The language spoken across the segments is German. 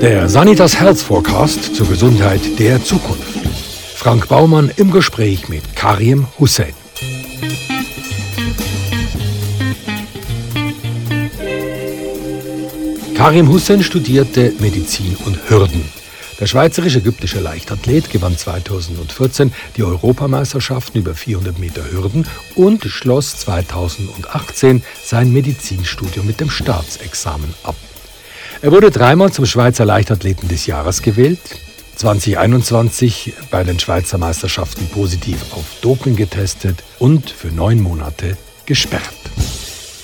Der Sanitas Health Forecast zur Gesundheit der Zukunft. Frank Baumann im Gespräch mit Karim Hussein. Karim Hussein studierte Medizin und Hürden. Der schweizerisch-ägyptische Leichtathlet gewann 2014 die Europameisterschaften über 400 Meter Hürden und schloss 2018 sein Medizinstudium mit dem Staatsexamen ab. Er wurde dreimal zum Schweizer Leichtathleten des Jahres gewählt, 2021 bei den Schweizer Meisterschaften positiv auf Doping getestet und für neun Monate gesperrt.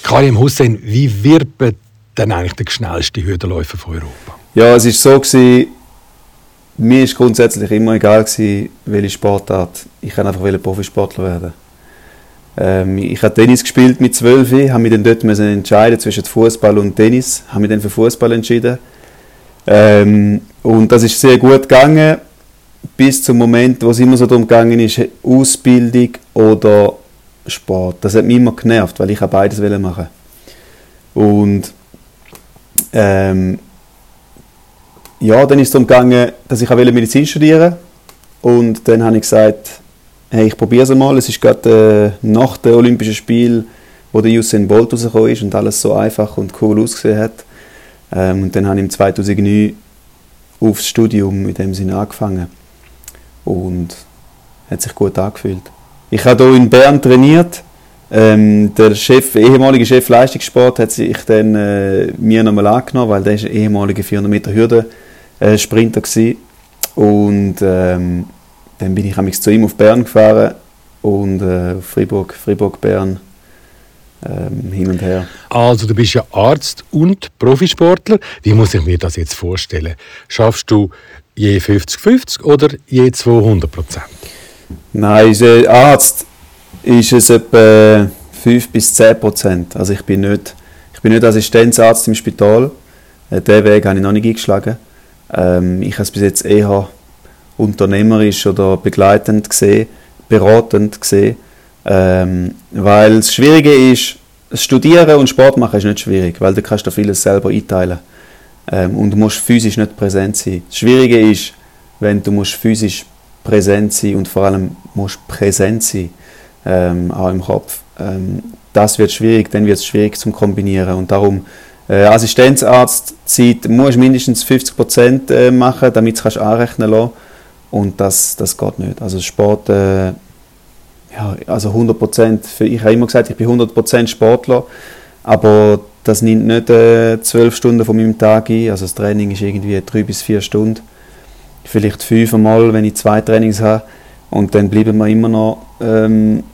Karim Hussein, wie wird denn eigentlich der schnellste Hürdenläufer von Europa? Ja, es ist so gewesen, mir ist grundsätzlich immer egal gewesen, welche Sportart. Ich kann einfach Profisportler werden. Ähm, ich habe Tennis gespielt mit 12, habe mich dann dort müssen entscheiden zwischen Fußball und Tennis, habe mich dann für Fußball entschieden. Ähm, und das ist sehr gut gegangen, bis zum Moment, wo es immer so darum gegangen ist, Ausbildung oder Sport. Das hat mich immer genervt, weil ich beides machen Und ähm, ja, dann ist es darum gegangen, dass ich Medizin studieren wollte. Und dann habe ich gesagt, hey, ich probiere es mal. Es ist gerade äh, nach dem Olympischen Spiel, wo der Usain Bolt rausgekommen ist und alles so einfach und cool ausgesehen hat. Ähm, und dann habe ich im 2009 aufs Studium mit dem Sinne angefangen. Und hat sich gut angefühlt. Ich habe hier in Bern trainiert. Ähm, der Chef, ehemalige Chef Leistungssport hat sich dann äh, mir nochmal angenommen, weil der ist ehemaliger 400 Meter Hürde äh, Sprinter gewesen. Und ähm, dann bin ich zu ihm auf Bern gefahren und äh, Fribourg, Fribourg, Bern ähm, hin und her. Also du bist ja Arzt und Profisportler. Wie muss ich mir das jetzt vorstellen? Schaffst du je 50-50 oder je 200 Prozent? Nein, als Arzt ist es etwa 5 bis 10 Prozent. Also ich bin nicht, ich bin nicht Assistenzarzt im Spital. Äh, diesen Weg habe ich noch nicht eingeschlagen. Ähm, ich habe es bis jetzt eher unternehmerisch oder begleitend gesehen, beratend gesehen. Ähm, weil das Schwierige ist, Studieren und Sport machen ist nicht schwierig, weil du kannst da vieles selber einteilen ähm, und du musst physisch nicht präsent sein. Das Schwierige ist, wenn du musst physisch präsent sein und vor allem musst präsent sein, ähm, auch im Kopf. Ähm, das wird schwierig, dann wird es schwierig zum Kombinieren und darum äh, Assistenzarztzeit musst mindestens 50 Prozent äh, machen, damit du es anrechnen kannst. Und das, das geht nicht. Also Sport, äh, ja, also 100 Prozent, ich habe immer gesagt, ich bin 100 Prozent Sportler, aber das nimmt nicht äh, 12 Stunden von meinem Tag ein. Also das Training ist irgendwie drei bis vier Stunden. Vielleicht fünfmal, wenn ich zwei Trainings habe. Und dann bleiben wir immer noch ähm,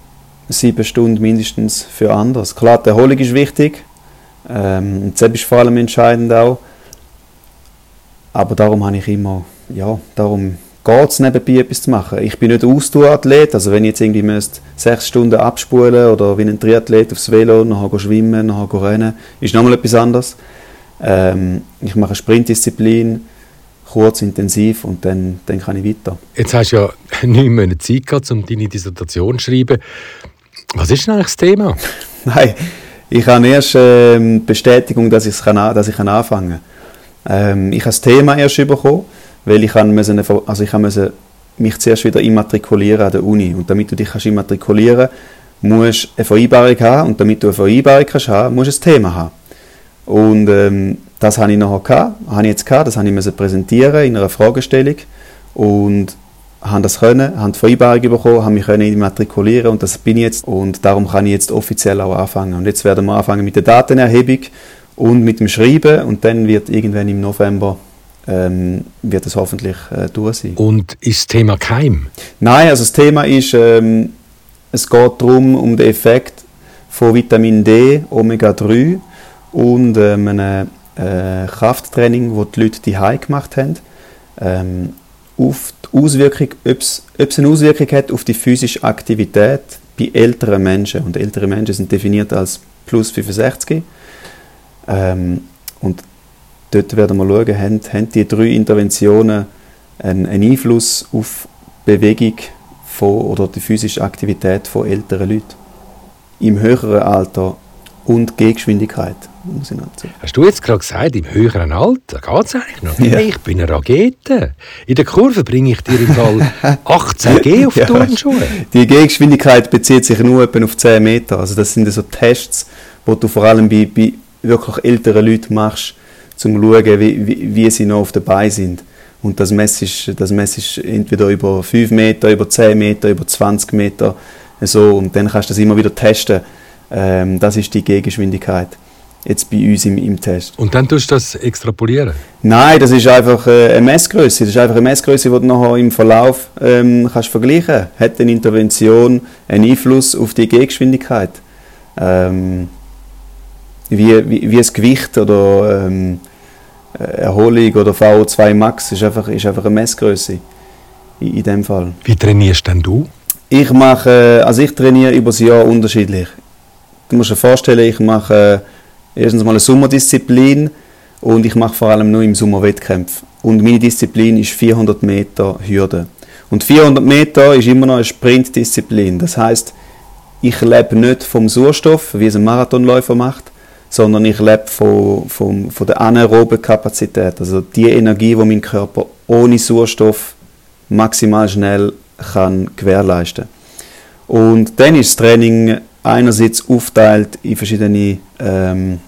sieben Stunden mindestens für anders. Klar, die Erholung ist wichtig, ähm, das ist vor allem entscheidend auch. Aber darum habe ich immer, ja, darum geht es nebenbei etwas zu machen. Ich bin nicht Ausdauerathlet, also wenn ich jetzt irgendwie müsste sechs Stunden abspulen oder wie ein Triathlet aufs Velo, nachher schwimmen, nachher rennen, ist nochmal etwas anderes. Ähm, ich mache Sprintdisziplin, kurz, intensiv und dann, dann kann ich weiter. Jetzt hast du ja nicht mehr Zeit gehabt, um deine Dissertation zu schreiben. Was ist denn eigentlich das Thema? Nein, ich habe erst ähm, Bestätigung, dass, dass ich anfangen kann. Ähm, ich habe das Thema erst bekommen, weil ich, müssen, also ich müssen mich zuerst wieder immatrikulieren an der Uni. Und damit du dich kannst immatrikulieren musst du eine Vereinbarung haben. Und damit du eine Vereinbarung kannst haben, musst du ein Thema haben. Und ähm, das habe ich nachher gehabt, habe ich jetzt gehabt, das habe ich präsentieren in einer Fragestellung. Und haben das können, haben die Vereinbarung bekommen, haben mich immatrikulieren und das bin ich jetzt und darum kann ich jetzt offiziell auch anfangen. Und jetzt werden wir anfangen mit der Datenerhebung und mit dem Schreiben und dann wird irgendwann im November ähm, wird es hoffentlich äh, durch sein. Und ist das Thema Keim? Nein, also das Thema ist, ähm, es geht darum, um den Effekt von Vitamin D, Omega-3 und ähm, einem äh, Krafttraining, das die Leute die gemacht haben. Ähm, auf die Auswirkung, ob es eine Auswirkung hat auf die physische Aktivität bei älteren Menschen. Und ältere Menschen sind definiert als plus 65. Ähm, und dort werden wir schauen, haben, haben die drei Interventionen einen, einen Einfluss auf die Bewegung von, oder die physische Aktivität von älteren Leuten. Im höheren Alter und Gehgeschwindigkeit. muss ich noch dazu. Hast du jetzt gerade gesagt, im höheren Alter geht es eigentlich noch? Ja. Ich bin eine Rakete. In der Kurve bringe ich dir im Fall 18 G auf die ja, Turnschuhe. Die Gehgeschwindigkeit bezieht sich nur etwa auf 10 Meter. Also das sind so Tests, die du vor allem bei, bei wirklich älteren Leuten machst, um zu schauen, wie, wie, wie sie noch auf der Beine sind. Und das messest, das messest entweder über 5 Meter, über 10 Meter, über 20 Meter. So, und dann kannst du das immer wieder testen. Ähm, das ist die Gehgeschwindigkeit jetzt bei uns im, im Test. Und dann tust du das extrapolieren? Nein, das ist einfach äh, eine Messgröße. Das ist einfach eine Messgröße, die du nachher im Verlauf ähm, kannst vergleichen. Hat eine Intervention einen Einfluss auf die Gehgeschwindigkeit? Ähm, wie, wie, wie das Gewicht oder ähm, Erholung oder VO2 Max ist einfach, ist einfach eine Messgröße in, in dem Fall. Wie trainierst denn du? Ich mache, also ich trainiere über das Jahr unterschiedlich. Du musst dir vorstellen, ich mache erstens mal eine Sommerdisziplin und ich mache vor allem nur im Sommer Wettkämpfe. Und meine Disziplin ist 400 Meter Hürde. Und 400 Meter ist immer noch eine Sprintdisziplin. Das heißt, ich lebe nicht vom Sauerstoff, wie es ein Marathonläufer macht, sondern ich lebe von, von, von der anaeroben Kapazität, also die Energie, die mein Körper ohne Sauerstoff maximal schnell kann gewährleisten. Und dann ist das Training einerseits aufteilt in verschiedene ähm,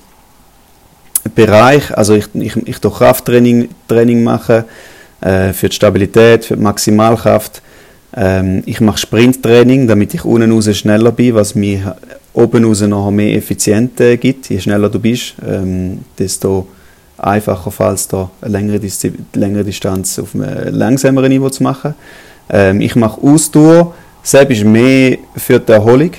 Bereiche. Also ich, ich, ich Krafttraining Training machen äh, für die Stabilität, für die Maximalkraft. Ähm, ich mache Sprinttraining, damit ich unten raus schneller bin, was mir oben raus noch mehr Effizienz äh, gibt. Je schneller du bist, ähm, desto einfacher fällt es da eine längere, längere Distanz auf einem langsameren Niveau zu machen. Ähm, ich mache Ausdauer, selbst ist mehr für die Erholung.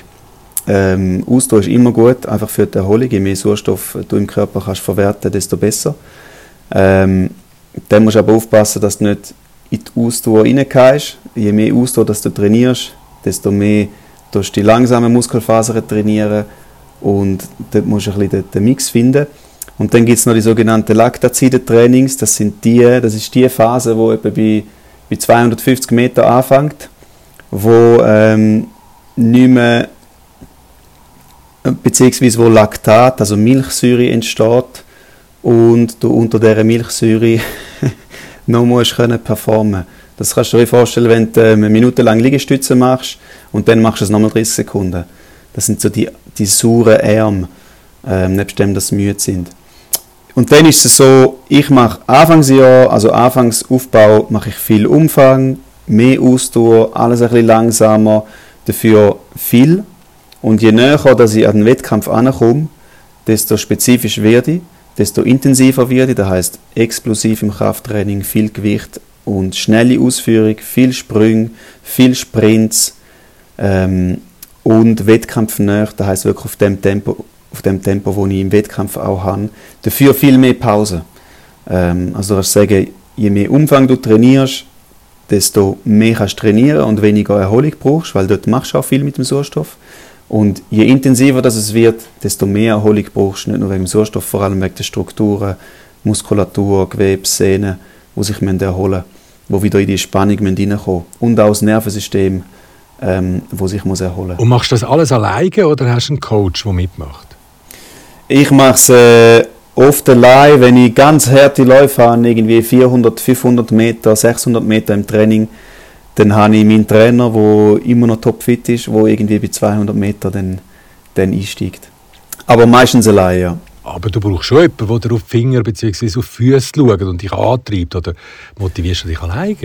Ähm, Ausdauer ist immer gut, einfach für die Erholung. Je mehr Sauerstoff du im Körper kannst verwerten, desto besser. Ähm, dann musst du aber aufpassen, dass du nicht in die Ausdauer reingehst. Je mehr Ausdauer dass du trainierst, desto mehr du die langsamen Muskelfasern trainieren und dort musst du ein bisschen den, Mix finden. Und dann gibt es noch die sogenannten Laktazide-Trainings. Das, sind die, das ist die Phase, die etwa bei, bei 250 Meter anfängt, wo ähm, nicht mehr beziehungsweise wo Laktat, also Milchsäure entsteht und du unter dieser Milchsäure noch musst können. Das kannst du dir vorstellen, wenn du ähm, eine Minute lang Liegestütze machst und dann machst du es nochmal 30 Sekunden. Das sind so die, die sauren Arme, ähm, nebst dem, dass sie müde sind. Und dann ist es so, ich mache Anfangsjahr, also Anfangsaufbau, mache ich viel Umfang, mehr Ausdauer, alles ein bisschen langsamer, dafür viel und je näher dass ich an den Wettkampf ankomme, desto spezifisch werde ich, desto intensiver werde ich, das heißt explosiv im Krafttraining, viel Gewicht und schnelle Ausführung, viel Sprünge, viel Sprints ähm, und wettkampfnäher, das heißt wirklich auf dem Tempo, auf dem Tempo, wo ich im Wettkampf auch habe. Dafür viel mehr Pause. Ähm, also ich sage, je mehr Umfang du trainierst, desto mehr kannst du trainieren und weniger Erholung brauchst, weil dort machst du auch viel mit dem Sauerstoff. Und je intensiver das es wird, desto mehr Erholung brauchst du, nicht nur wegen dem Sauerstoff, vor allem wegen der Strukturen, Muskulatur, Gewebe, Sehnen, die sich erholen müssen, wo wieder in die Spannung reinkommen Und auch das Nervensystem, ähm, wo sich muss erholen muss. Und machst du das alles alleine oder hast du einen Coach, der mitmacht? Ich mache es äh, oft allein, wenn ich ganz harte Läufe habe, irgendwie 400, 500 Meter, 600 Meter im Training, dann habe ich meinen Trainer, der immer noch topfit ist, der irgendwie bei 200 Metern dann, dann einsteigt. Aber meistens allein, ja. Aber du brauchst schon jemanden, der dir auf die Finger bzw. auf die Füße schaut und dich antreibt. Oder motivierst du dich alleine?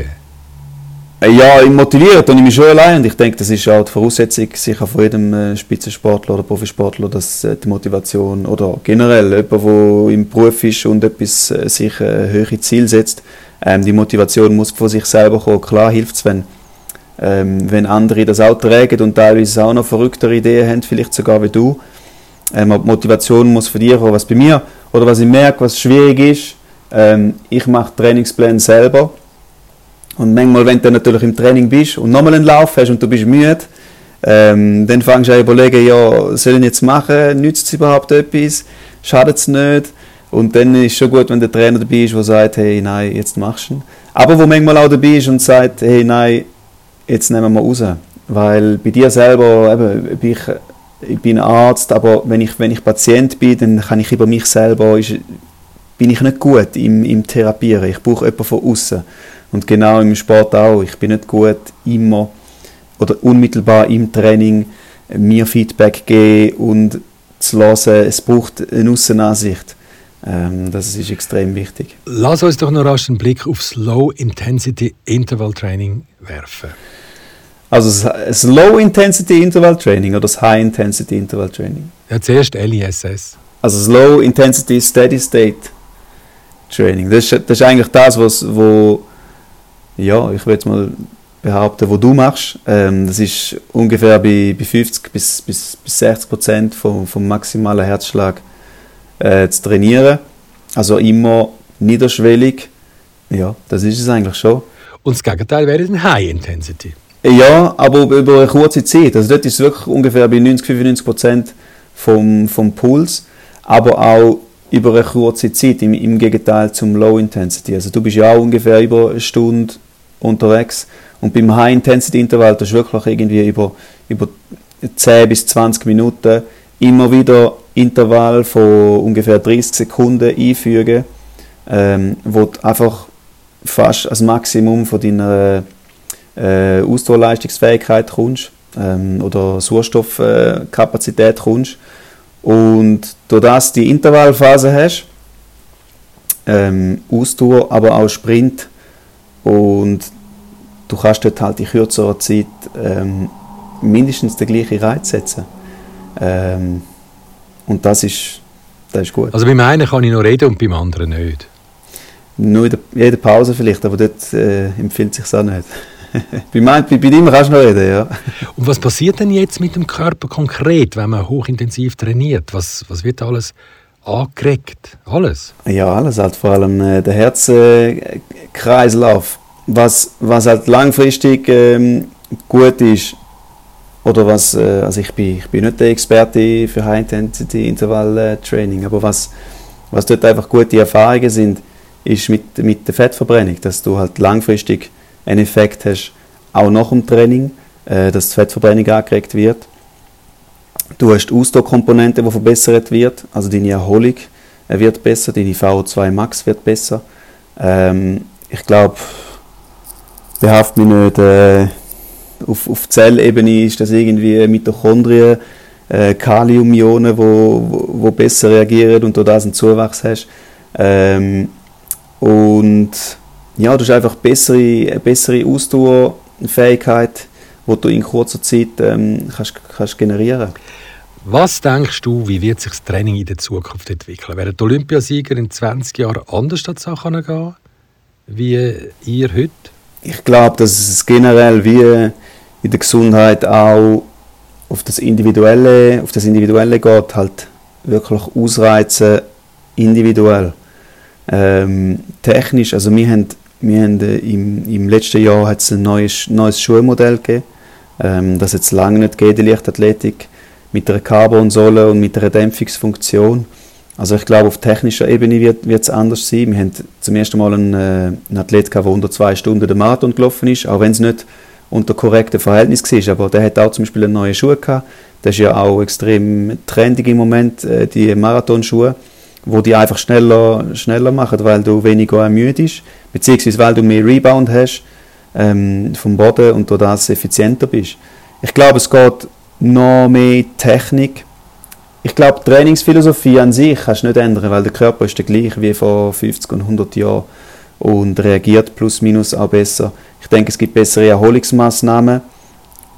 Äh, ja, ich motiviere ich mich schon allein und ich denke, das ist auch die Voraussetzung sicher von jedem äh, Spitzensportler oder Profisportler, dass äh, die Motivation oder generell jemand, der im Beruf ist und etwas sich ein höhere Ziel setzt, ähm, die Motivation muss von sich selber kommen. Klar hilft es, wenn, ähm, wenn andere das auch tragen und teilweise auch noch verrücktere Ideen haben, vielleicht sogar wie du. Ähm, die Motivation muss von dir kommen. Was bei mir oder was ich merke, was schwierig ist, ähm, ich mache Trainingspläne selber. Und manchmal, wenn du natürlich im Training bist und nochmal einen Lauf hast und du bist müde, ähm, dann fängst du an zu überlegen, ja, soll ich jetzt machen? Nützt es überhaupt etwas? Schadet es nicht? Und dann ist es schon gut, wenn der Trainer dabei ist, der sagt, hey, nein, jetzt machst du ihn. Aber wo manchmal auch dabei ist und sagt, hey, nein, jetzt nehmen wir raus. Weil bei dir selber, eben, ich, ich bin Arzt, aber wenn ich, wenn ich Patient bin, dann kann ich über mich selber, ist, bin ich nicht gut im, im Therapieren. Ich brauche jemanden von außen. Und genau im Sport auch. Ich bin nicht gut immer oder unmittelbar im Training mir Feedback geben und zu hören. Es braucht eine Außenansicht. Ähm, das ist extrem wichtig. Lass uns doch noch rasch einen Blick aufs Low Intensity Interval Training werfen. Also das Low Intensity Interval Training oder das High Intensity Interval Training? Ja, zuerst LISS. Also das Low Intensity Steady State Training. Das ist, das ist eigentlich das, was, wo, ja, ich würde jetzt mal behaupten, wo du machst. Ähm, das ist ungefähr bei, bei 50 bis, bis, bis 60 Prozent vom, vom maximalen Herzschlag äh, zu trainieren. Also immer niederschwellig. Ja, das ist es eigentlich schon. Und das Gegenteil wäre dann High Intensity. Ja, aber über eine kurze Zeit. Also dort ist es wirklich ungefähr bei 90, 95 Prozent vom, vom Puls, aber auch über eine kurze Zeit, im, im Gegenteil zum Low Intensity. Also du bist ja auch ungefähr über eine Stunde unterwegs und beim High Intensity Intervall das ist wirklich irgendwie über, über 10 bis 20 Minuten immer wieder Intervall von ungefähr 30 Sekunden einfügen, ähm, wo du einfach fast das Maximum von deiner äh, Ausdauerleistungsfähigkeit kommst ähm, oder Sauerstoffkapazität kommst und durch das die Intervallphase hast, ähm, Ausdauer, aber auch Sprint und du kannst dort halt in kürzerer Zeit ähm, mindestens den gleichen Reiz setzen. Ähm, und das ist, das ist gut. Also beim einen kann ich noch reden und beim anderen nicht? Nur in der, jeder Pause vielleicht, aber dort äh, empfiehlt es sich auch nicht. bei, mein, bei, bei dir kannst du noch reden, ja. Und was passiert denn jetzt mit dem Körper konkret, wenn man hochintensiv trainiert? Was, was wird alles angeregt? Alles? Ja, alles. Halt vor allem äh, der Herzkreislauf. Äh, was, was halt langfristig ähm, gut ist, oder was, äh, also ich bin, ich bin nicht der Experte für High-Intensity-Intervall-Training, aber was, was dort einfach gute Erfahrungen sind, ist mit, mit der Fettverbrennung, dass du halt langfristig einen Effekt hast, auch nach dem Training, äh, dass die Fettverbrennung angeregt wird. Du hast die Ausdauerkomponente, die verbessert wird, also deine Erholung äh, wird besser, deine VO2 Max wird besser. Ähm, ich glaube, behaft mich nicht, äh, auf, auf Zellebene ist das irgendwie Mitochondrien, äh, Kaliumionen, wo, wo, wo, besser reagieren und du da einen Zuwachs hast. Ähm, und ja, du hast einfach bessere, bessere Ausdauerfähigkeit, die du in kurzer Zeit ähm, kannst, kannst generieren Was denkst du, wie wird sich das Training in der Zukunft entwickeln? Werden die Olympiasieger in 20 Jahren anders an die Sachen gehen, wie ihr heute? Ich glaube, dass es generell wie in der Gesundheit auch auf das Individuelle, auf das Individuelle geht, halt wirklich ausreizen individuell. Ähm, technisch, also wir haben wir haben äh, im, im letzten Jahr hat's ein neues, neues Schulmodell gegeben, ähm, das jetzt lange nicht geht, die Leichtathletik, mit einer Carbonsäule und mit einer Dämpfungsfunktion. Also ich glaube, auf technischer Ebene wird es anders sein. Wir haben zum ersten Mal einen, äh, einen Athlet der unter zwei Stunden den Marathon gelaufen ist, auch wenn es nicht unter korrekten Verhältnissen war. Aber der hat auch zum Beispiel einen neuen Schuh gehabt. Das ist ja auch extrem trendig im Moment, äh, die Marathonschuhe wo die einfach schneller, schneller machen, weil du weniger ermüdest, beziehungsweise weil du mehr Rebound hast ähm, vom Boden und du das effizienter bist. Ich glaube, es geht noch mehr Technik. Ich glaube, die Trainingsphilosophie an sich kannst du nicht ändern, weil der Körper ist der gleiche wie vor 50 und 100 Jahren und reagiert plus minus auch besser. Ich denke, es gibt bessere Erholungsmaßnahmen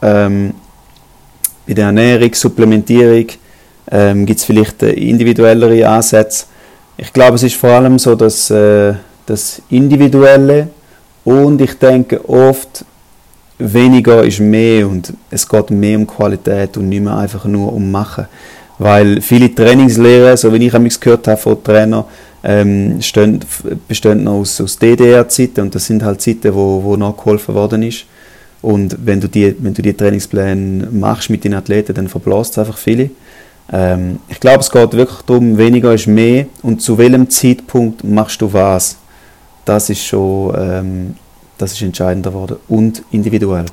ähm, bei der Ernährung, Supplementierung, ähm, gibt es vielleicht äh, individuellere Ansätze. Ich glaube, es ist vor allem so, dass äh, das Individuelle und ich denke oft weniger ist mehr und es geht mehr um Qualität und nicht mehr einfach nur um Machen. Weil viele Trainingslehren, so wie ich es gehört habe von Trainern, ähm, stehen, bestehen noch aus, aus DDR-Zeiten und das sind halt Zeiten, wo, wo nachgeholfen worden ist. Und wenn du die, wenn du die Trainingspläne machst mit den Athleten, dann verblasst es einfach viele. Ähm, ich glaube, es geht wirklich darum, weniger ist mehr und zu welchem Zeitpunkt machst du was. Das ist schon ähm, das ist entscheidender geworden und individuell.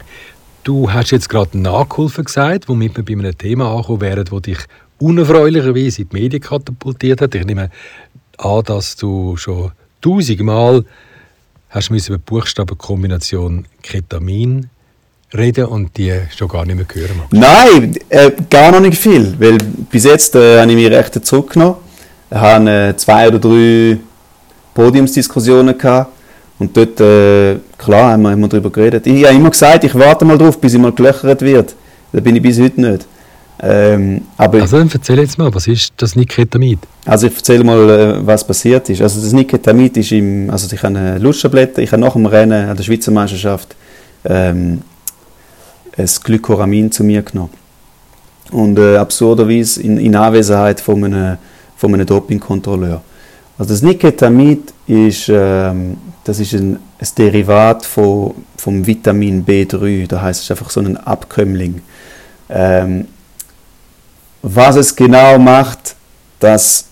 Du hast jetzt gerade Nachhilfe gesagt, womit wir bei einem Thema angekommen wären, das dich unerfreulicherweise in die Medien katapultiert hat. Ich nehme an, dass du schon tausendmal hast über die Buchstabenkombination Ketamin reden und die schon gar nicht mehr hören magst. Nein, äh, gar noch nicht viel, weil bis jetzt äh, habe ich mich recht zurückgenommen. Ich habe äh, zwei oder drei Podiumsdiskussionen gehabt und dort, äh, klar, haben wir, wir darüber geredet. Ich habe immer gesagt, ich warte mal drauf, bis ich mal gelöchert wird. Da bin ich bis heute nicht. Ähm, aber also dann erzähl jetzt mal, was ist das Niketamid? Also ich erzähle mal, äh, was passiert ist. Also das Niketamid ist im, also ich habe Lusttabletten, ich habe nach dem Rennen an der Schweizer Meisterschaft ähm, ein Glykoramin zu mir genommen. Und äh, absurderweise in, in Anwesenheit von einem, von einem Dopingkontrolleur. Also das Niketamid ist, ähm, das ist ein, ein Derivat von, vom Vitamin B3, das heißt es ist einfach so ein Abkömmling. Ähm, was es genau macht, das,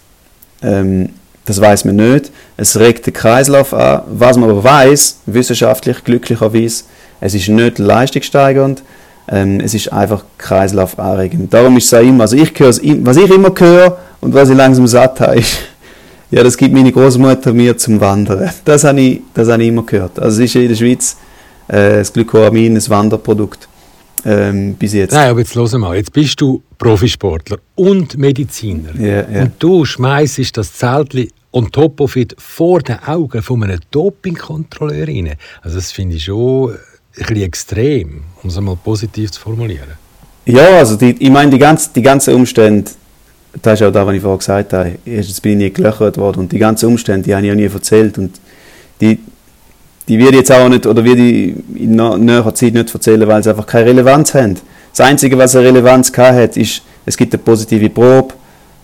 ähm, das weiß man nicht. Es regt den Kreislauf an. Was man aber weiß, wissenschaftlich glücklicherweise, es ist nicht leistungssteigernd, ähm, es ist einfach kreislaufanregend. Darum ist es auch immer, also ich höre, was ich immer höre und was ich langsam satt habe, ist, ja, das gibt meine Großmutter mir zum Wandern. Das habe ich, das habe ich immer gehört. Also es ist in der Schweiz äh, das Glykoramin ein Wanderprodukt ähm, bis jetzt. Nein, aber jetzt hören mal, jetzt bist du Profisportler und Mediziner. Yeah, yeah. Und du schmeißt das Zeltli on top of it vor den Augen von einem Dopingkontrolleur rein. Also das finde ich schon ein bisschen extrem, um es einmal positiv zu formulieren. Ja, also die, ich meine, die, ganze, die ganzen Umstände, das ist auch das, was ich vorhin gesagt habe, jetzt bin ich nie gelöchert worden und die ganzen Umstände, die habe ich auch nie erzählt und die, die werde ich jetzt auch nicht, oder werde ich in näherer Zeit nicht erzählen, weil sie einfach keine Relevanz haben. Das Einzige, was eine Relevanz hat, ist, es gibt eine positive Probe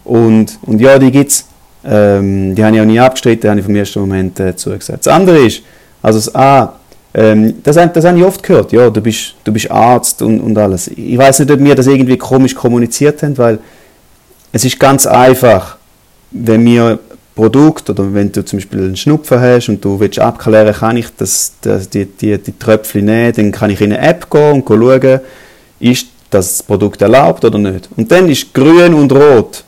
und, und ja, die gibt es. Ähm, die habe ich auch nie abgestritten, die habe ich vom ersten Moment äh, zugesagt. Das andere ist, also das A, ähm, das, das habe ich oft gehört, ja, du bist, du bist Arzt und, und alles. Ich weiß nicht, ob wir das irgendwie komisch kommuniziert haben, weil es ist ganz einfach, wenn wir Produkt oder wenn du zum Beispiel einen Schnupfen hast und du willst abklären, kann ich das, das, die, die, die Tröpfchen nehmen, dann kann ich in eine App gehen und schauen, ist das Produkt erlaubt oder nicht. Und dann ist grün und rot.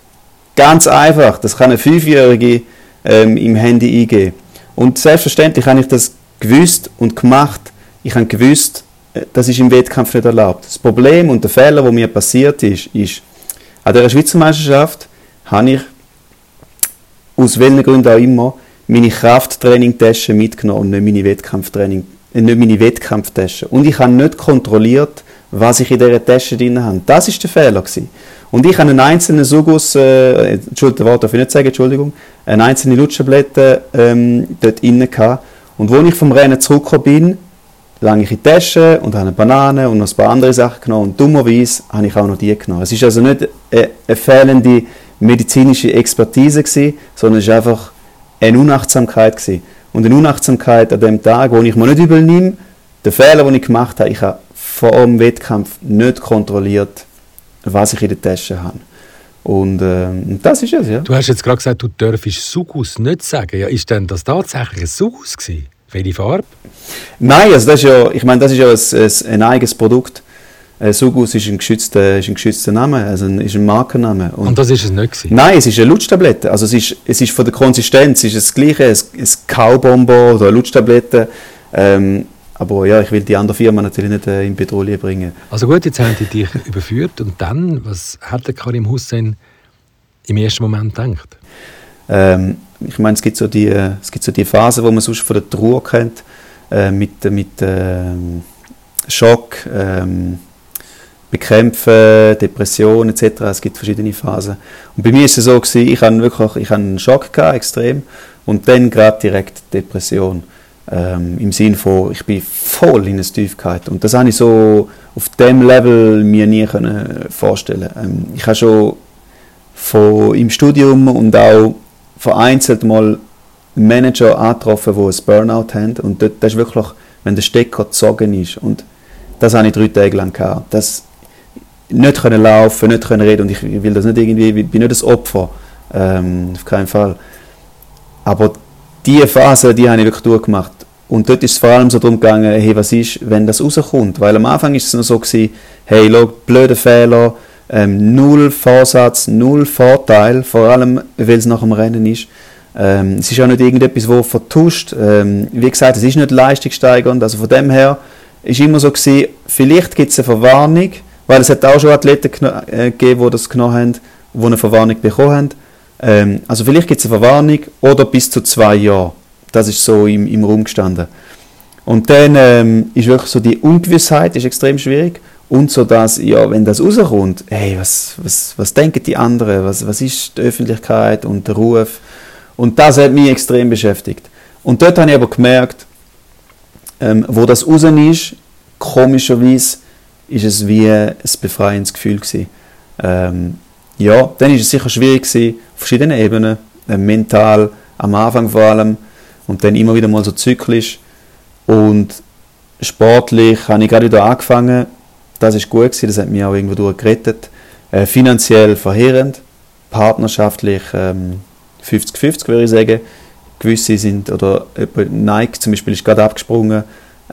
Ganz einfach. Das kann eine Fünfjährige ähm, im Handy eingeben. Und selbstverständlich habe ich das gewusst und gemacht. Ich habe gewusst, äh, das ist im Wettkampf nicht erlaubt. Das Problem und der Fehler, der mir passiert ist, ist, an der Schweizer Meisterschaft habe ich aus welchen Gründen auch immer, meine Krafttraining-Tasche mitgenommen und nicht meine Wettkampftraining, äh, nicht meine Wettkampftasche. Und ich habe nicht kontrolliert, was ich in dieser Tasche drin habe. Das ist der Fehler gewesen. Und ich habe einen einzelnen Sugus, äh, Entschuldigung, Wort darf ich nicht sagen, Entschuldigung, eine einzelne Lutscherblätter ähm, dort drin gehabt. Und als ich vom Rennen zurückgekommen bin, lange ich in die Tasche und habe eine Banane und noch ein paar andere Sachen genommen. Und dummerweise habe ich auch noch die genommen. Es ist also nicht eine, eine fehlende medizinische Expertise gewesen, sondern es war einfach eine Unachtsamkeit gewesen. Und eine Unachtsamkeit an dem Tag, wo ich mir nicht übel nehme, der Fehler, den ich gemacht habe, ich habe vor dem Wettkampf nicht kontrolliert, was ich in der Tasche habe. Und äh, das ist es, ja. Du hast jetzt gerade gesagt, du dürfst Sugus nicht sagen. Ja, ist denn das tatsächlich ein Sugus gewesen? Welche Farbe? Nein, also das ist ja, ich meine, das ist ja ein, ein, ein eigenes Produkt. Äh, Sugus ist ein geschützter, ist ein geschützter Name, also ein, ist ein Markenname. Und, und das ist es nicht gewesen? Nein, es ist eine Lutschtablette. Also es ist, es ist von der Konsistenz ist es das gleiche, ein, ein Kaubombo oder eine Lutschtablette. Ähm, aber ja, ich will die andere Firma natürlich nicht äh, in Petroleum bringen. Also gut, jetzt haben die dich überführt und dann, was hat der Karim Hussein im ersten Moment gedacht? Ähm, ich meine, es gibt so die, es gibt so die Phase, wo man sonst von der Trauer kennt, äh, mit, mit äh, Schock, ähm, Bekämpfen, Depression etc. Es gibt verschiedene Phasen. Und bei mir ist es so gewesen, ich hatte wirklich, ich hatte einen Schock gehabt, extrem, und dann gerade direkt Depression. Ähm, Im Sinne von, ich bin voll in eine Tiefkeit. Und das habe ich so auf dem Level mir nie können vorstellen. Ähm, ich habe schon von, im Studium und auch vereinzelt mal Manager angetroffen, die ein Burnout haben. Und dort, das ist wirklich, wenn der Stecker gezogen ist. Und das habe ich drei Tage lang gehabt. Das, nicht können laufen, nicht können reden und ich will das nicht irgendwie, ich bin nicht das Opfer, ähm, auf keinen Fall. Aber diese Phase, die habe ich wirklich durchgemacht Und dort ist es vor allem so darum gegangen, hey, was ist, wenn das rauskommt? Weil am Anfang ist es noch so gewesen, hey, schau, blöde Fehler, ähm, null Vorsatz, null Vorteil, vor allem, weil es nach dem Rennen ist. Ähm, es ist auch nicht irgendetwas, wo vertuscht. Ähm, wie gesagt, es ist nicht leistungssteigernd. Also von dem her ist immer so gewesen, vielleicht gibt es eine Verwarnung, weil es hat auch schon Athleten äh, gegeben, die das genommen haben, die eine Verwarnung bekommen haben. Ähm, also vielleicht gibt es eine Verwarnung oder bis zu zwei Jahre. Das ist so im, im Raum gestanden. Und dann ähm, ist wirklich so die Ungewissheit ist extrem schwierig und so dass, ja, wenn das rauskommt, hey, was, was, was denken die anderen, was, was ist die Öffentlichkeit und der Ruf und das hat mich extrem beschäftigt. Und dort habe ich aber gemerkt, ähm, wo das raus ist, komischerweise, ist es wie ein befreiendes Gefühl gewesen. Ähm, ja, dann ist es sicher schwierig gewesen, verschiedenen Ebenen, äh, mental, am Anfang vor allem, und dann immer wieder mal so zyklisch. Und sportlich habe ich gerade wieder angefangen. Das ist gut gewesen, das hat mich auch irgendwo gerettet. Äh, finanziell verheerend, partnerschaftlich ähm, 50-50 würde ich sagen. Gewisse sind, oder Nike zum Beispiel ist gerade abgesprungen,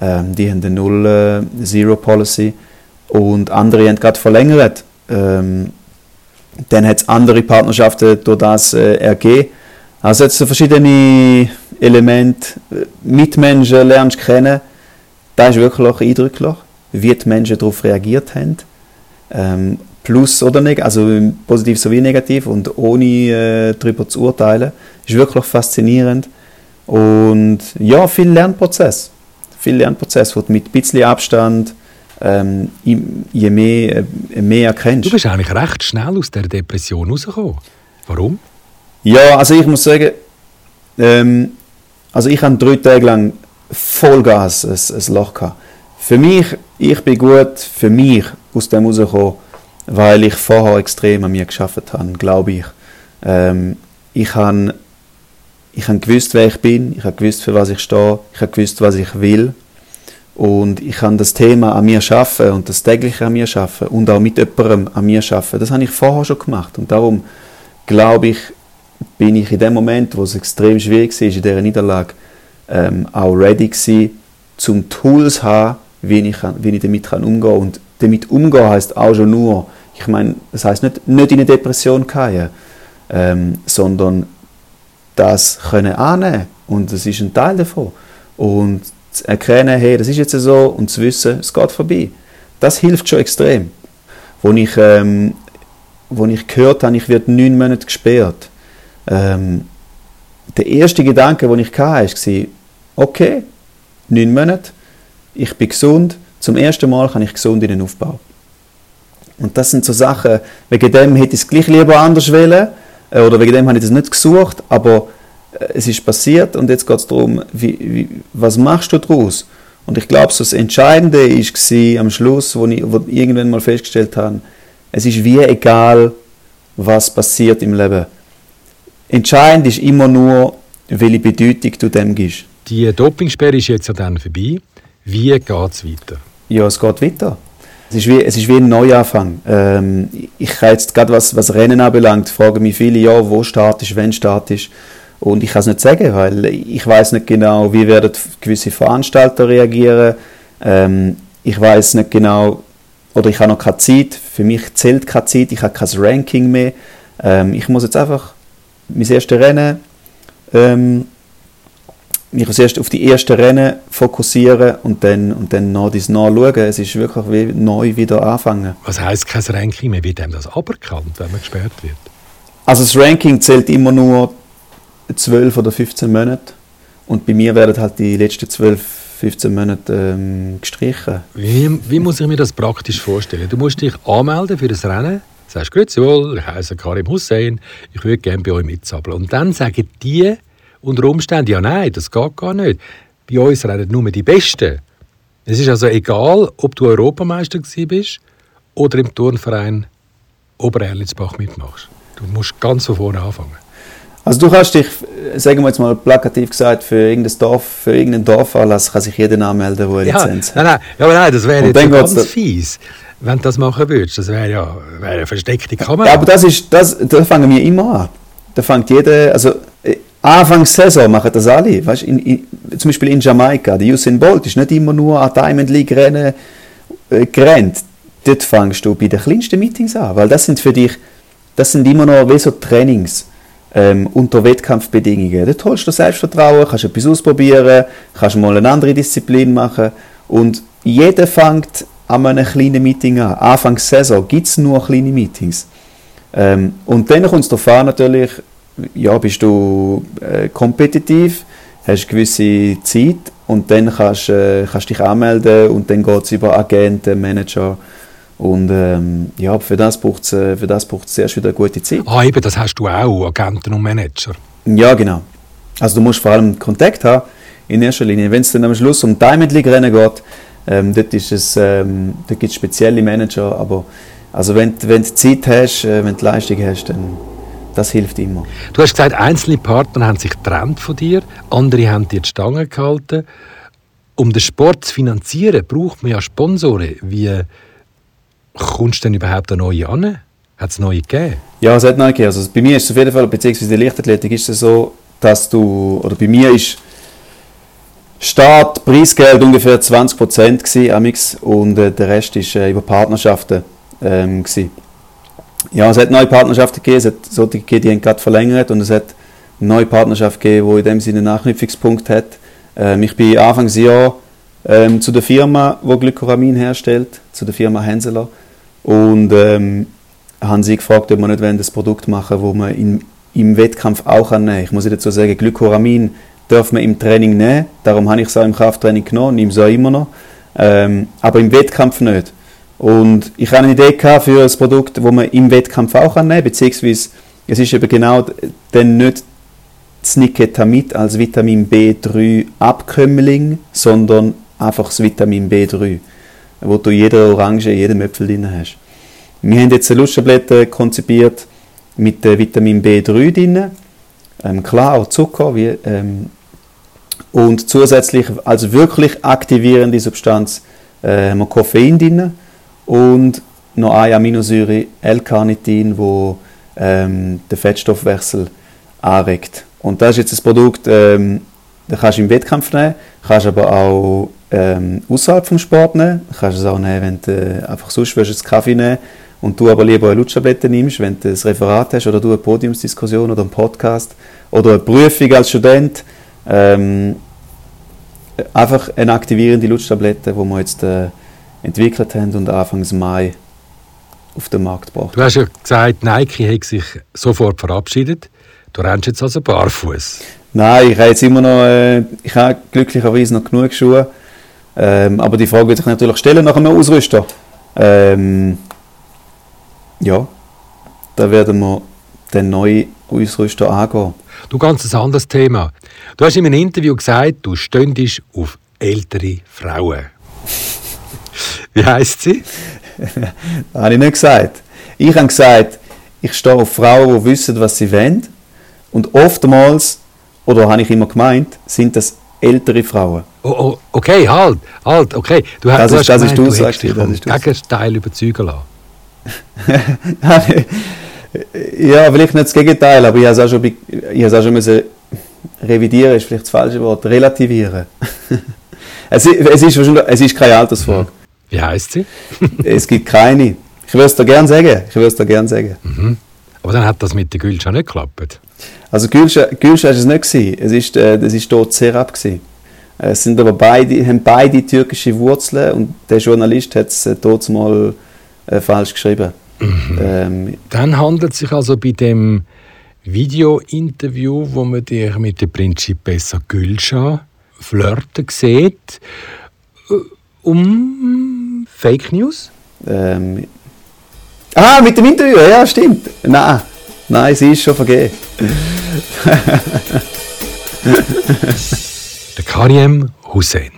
ähm, die haben eine Null-Zero-Policy äh, und andere haben gerade verlängert. Ähm, dann hat es andere Partnerschaften durch das äh, ergeben. Also jetzt so verschiedene Elemente, Mitmenschen lernst du kennen, das ist wirklich eindrücklich, wie die Menschen darauf reagiert haben. Ähm, plus oder negativ, also positiv sowie negativ und ohne äh, darüber zu urteilen, ist wirklich faszinierend. Und ja, viel Lernprozess. Viel Lernprozess, wo du mit ein bisschen Abstand ähm, je mehr, äh, mehr erkennst. Du bist eigentlich recht schnell aus der Depression rausgekommen. Warum? Ja, also ich muss sagen, ähm, also ich habe drei Tage lang Vollgas ein, ein Loch gehabt. Für mich, ich bin gut für mich aus dem rausgekommen, weil ich vorher extrem an mir geschafft habe, glaube ich. Ähm, ich habe ich hab gewusst, wer ich bin, ich habe gewusst, für was ich stehe, ich habe gewusst, was ich will. Und ich kann das Thema an mir schaffen und das tägliche an mir schaffen und auch mit jemandem an mir schaffen. Das habe ich vorher schon gemacht. Und darum glaube ich, bin ich in dem Moment, wo es extrem schwierig war, in dieser Niederlage, ähm, auch ready gewesen, zum Tools zu haben, wie ich, wie ich damit kann umgehen kann. Und damit umgehen heißt auch schon nur, ich meine, das heißt nicht, nicht in eine Depression fallen, ähm, sondern das können annehmen. Und das ist ein Teil davon. Und zu erkennen, hey, das ist jetzt so, und zu wissen, es geht vorbei. Das hilft schon extrem. Wo ich, ähm, wo ich gehört habe, ich werde neun Monate gesperrt, ähm, der erste Gedanke, den ich hatte, war, okay, neun Monate, ich bin gesund, zum ersten Mal kann ich gesund in den Aufbau. Und das sind so Sachen, wegen dem hätte ich es gleich lieber anders wählen, äh, oder wegen dem habe ich das nicht gesucht, aber es ist passiert und jetzt geht es darum, wie, wie, was machst du daraus? Und ich glaube, so das Entscheidende war am Schluss, wo ich, wo ich irgendwann mal festgestellt habe, es ist wie egal, was passiert im Leben. Entscheidend ist immer nur, welche Bedeutung du dem gibst. Die Dopingsperre ist jetzt ja dann vorbei. Wie geht es weiter? Ja, es geht weiter. Es ist wie, es ist wie ein Neuanfang. Ähm, ich kann jetzt gerade, was, was Rennen anbelangt, fragen mich viele, ja, wo statisch, wenn statisch. Und ich kann es nicht sagen, weil ich weiß nicht genau, wie werden gewisse Veranstalter reagieren. Ähm, ich weiß nicht genau, oder ich habe noch keine Zeit. Für mich zählt keine Zeit. Ich habe kein Ranking mehr. Ähm, ich muss jetzt einfach mein erstes Rennen, ähm, mich erst auf die ersten Rennen fokussieren und dann, und dann nach dies nachschauen. Es ist wirklich wie neu wieder anfangen. Was heisst kein Ranking mehr? Wird einem das aberkannt, wenn man gesperrt wird? Also das Ranking zählt immer nur 12 oder 15 Monate und bei mir werden halt die letzten 12, 15 Monate ähm, gestrichen. Wie, wie muss ich mir das praktisch vorstellen? Du musst dich anmelden für das Rennen sagst, grüezi wohl, ich heiße Karim Hussein, ich würde gerne bei euch mitzappeln. Und dann sagen die unter Umständen, ja nein, das geht gar nicht. Bei uns rennen nur die Besten. Es ist also egal, ob du Europameister bist oder im Turnverein Obererlitzbach mitmachst. Du musst ganz von vorne anfangen. Also du kannst dich, sagen wir jetzt mal plakativ gesagt, für irgendein Dorf, für irgendeinen Dorfanlass kann sich jeder anmelden, der eine ja, Lizenz hat. Nein, nein, ja, aber nein, das wäre jetzt ganz fies wenn du das machen würdest. Das wäre ja wär eine versteckte Kamera. Ja, aber das ist, das, da fangen wir immer an. Da fängt jeder, also äh, Anfangs Saison machen das alle. Weißt, in, in, zum Beispiel in Jamaika, der Usain Bolt ist nicht immer nur an Diamond League Rennen äh, gerannt. Dort fängst du bei den kleinsten Meetings an, weil das sind für dich, das sind immer noch wie so Trainings ähm, unter Wettkampfbedingungen. Dort holst du Selbstvertrauen, kannst etwas ausprobieren, kannst mal eine andere Disziplin machen und jeder fängt an einem kleinen Meeting an. Anfang Saison gibt es nur kleine Meetings. Ähm, und dann kommt es darauf an, natürlich, ja, bist du äh, kompetitiv, hast gewisse Zeit und dann kannst du äh, dich anmelden und dann geht es über Agenten, Manager und ähm, ja, für das braucht es äh, für das braucht's zuerst wieder eine gute Zeit. Ah, eben, das hast du auch, Agenten und Manager. Ja, genau. Also du musst vor allem Kontakt haben, in erster Linie. Wenn es dann am Schluss um Diamond League Rennen geht, ähm, dort, ist es, ähm, dort gibt es spezielle Manager, aber also wenn, wenn du Zeit hast, äh, wenn du Leistung hast, dann das hilft immer. Du hast gesagt, einzelne Partner haben sich getrennt von dir, andere haben dir die Stange gehalten. Um den Sport zu finanzieren, braucht man ja Sponsoren. Wie kommst du denn überhaupt an neue an? Hat es neue gegeben? Ja, es hat neue gegeben. Also bei mir ist es auf jeden Fall, beziehungsweise in der Leichtathletik ist es so, dass du, oder bei mir ist Start, Preisgeld ungefähr 20% gewesen, und äh, der Rest ist äh, über Partnerschaften ähm, gewesen. Ja, es hat neue Partnerschaften gegeben, es hat solche gegeben, die haben gerade verlängert und es hat eine neue Partnerschaft gegeben, die in dem Sinne einen Anknüpfungspunkt hat. Ähm, ich bin Anfangsjahr ähm, zu der Firma, die Glykoramin herstellt, zu der Firma Henseler und ähm, haben sie gefragt, ob wir nicht das Produkt machen das man in, im Wettkampf auch kann. Ich muss dazu sagen, Glykoramin darf man im Training nehmen, darum habe ich es auch im Krafttraining genommen, nehme es auch immer noch, ähm, aber im Wettkampf nicht. Und ich habe eine Idee für ein Produkt, das man im Wettkampf auch kann, beziehungsweise es ist eben genau dann nicht das Niketamid als Vitamin B3 Abkömmling, sondern einfach das Vitamin B3, wo du jede Orange, jedem Äpfel drin hast. Wir haben jetzt eine Lustschtablette konzipiert mit Vitamin B3 drin, ähm, klar auch Zucker, wie, ähm, und zusätzlich als wirklich aktivierende Substanz äh, haben wir Koffein drin und noch eine Aminosäure L-Carnitin, wo ähm, den Fettstoffwechsel anregt. Und das ist jetzt ein Produkt, ähm, das kannst du im Wettkampf nehmen, kannst aber auch ähm, außerhalb vom Sport nehmen, kannst es auch nehmen, wenn du äh, einfach sonst willst, einen Kaffee nehmen und du aber lieber eine Lutschtablette nimmst, wenn du ein Referat hast oder du eine Podiumsdiskussion oder einen Podcast oder eine Prüfung als Student. Ähm, einfach eine aktivierende Lutschtablette, die wir jetzt äh, entwickelt haben und Anfang Mai auf den Markt gebracht Du hast ja gesagt, Nike hat sich sofort verabschiedet. Du rennst jetzt also barfuß. Nein, ich habe jetzt immer noch, äh, ich habe glücklicherweise noch genug Schuhe. Ähm, aber die Frage wird sich natürlich stellen nach einem Ausrüster. Ähm, ja, da werden wir den neuen Ausrüster angehen. Du ganz ein anderes Thema. Du hast in einem Interview gesagt, du stündest auf ältere Frauen. Wie heisst sie? das habe ich nicht gesagt. Ich habe gesagt, ich stehe auf Frauen, die wissen, was sie wollen. Und oftmals, oder habe ich immer gemeint, sind das ältere Frauen. Oh, oh, okay, halt, halt, okay. Du, das du ist, hast das gemeint, ist du, du sagst dich vom Gegenteil überzeugen lassen. ja, vielleicht nicht das Gegenteil, aber ich habe es auch schon, ich habe auch schon müssen revidieren, ist vielleicht das falsche Wort, relativieren. es, es, ist es ist keine Altersfrage. Wie heißt sie? es gibt keine. Ich würde es dir gerne sagen. Ich würde es dir gerne sagen. Mhm. Aber dann hat das mit der Gülscha nicht geklappt. Also Gülscha war es nicht gewesen. Es ist, äh, das ist dort Serap gewesen. Es sind aber beide, haben beide türkische Wurzeln und der Journalist hat es äh, dort mal äh, falsch geschrieben. Mhm. Ähm, dann handelt es sich also bei dem Video-Interview, wo man dich mit der Principessa Gülscha flirten sieht, äh, um Fake News? Ähm, ah, mit dem Interview, ja, stimmt. Nein, nein, sie ist schon vergeben. der Karim Hussein.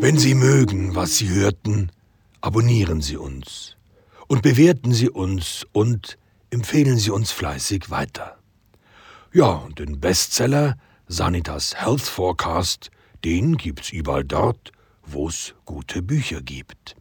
Wenn Sie mögen, was Sie hörten, abonnieren Sie uns und bewerten Sie uns und empfehlen Sie uns fleißig weiter. Ja, und den Bestseller Sanitas Health Forecast, den gibt's überall dort, wo es gute Bücher gibt.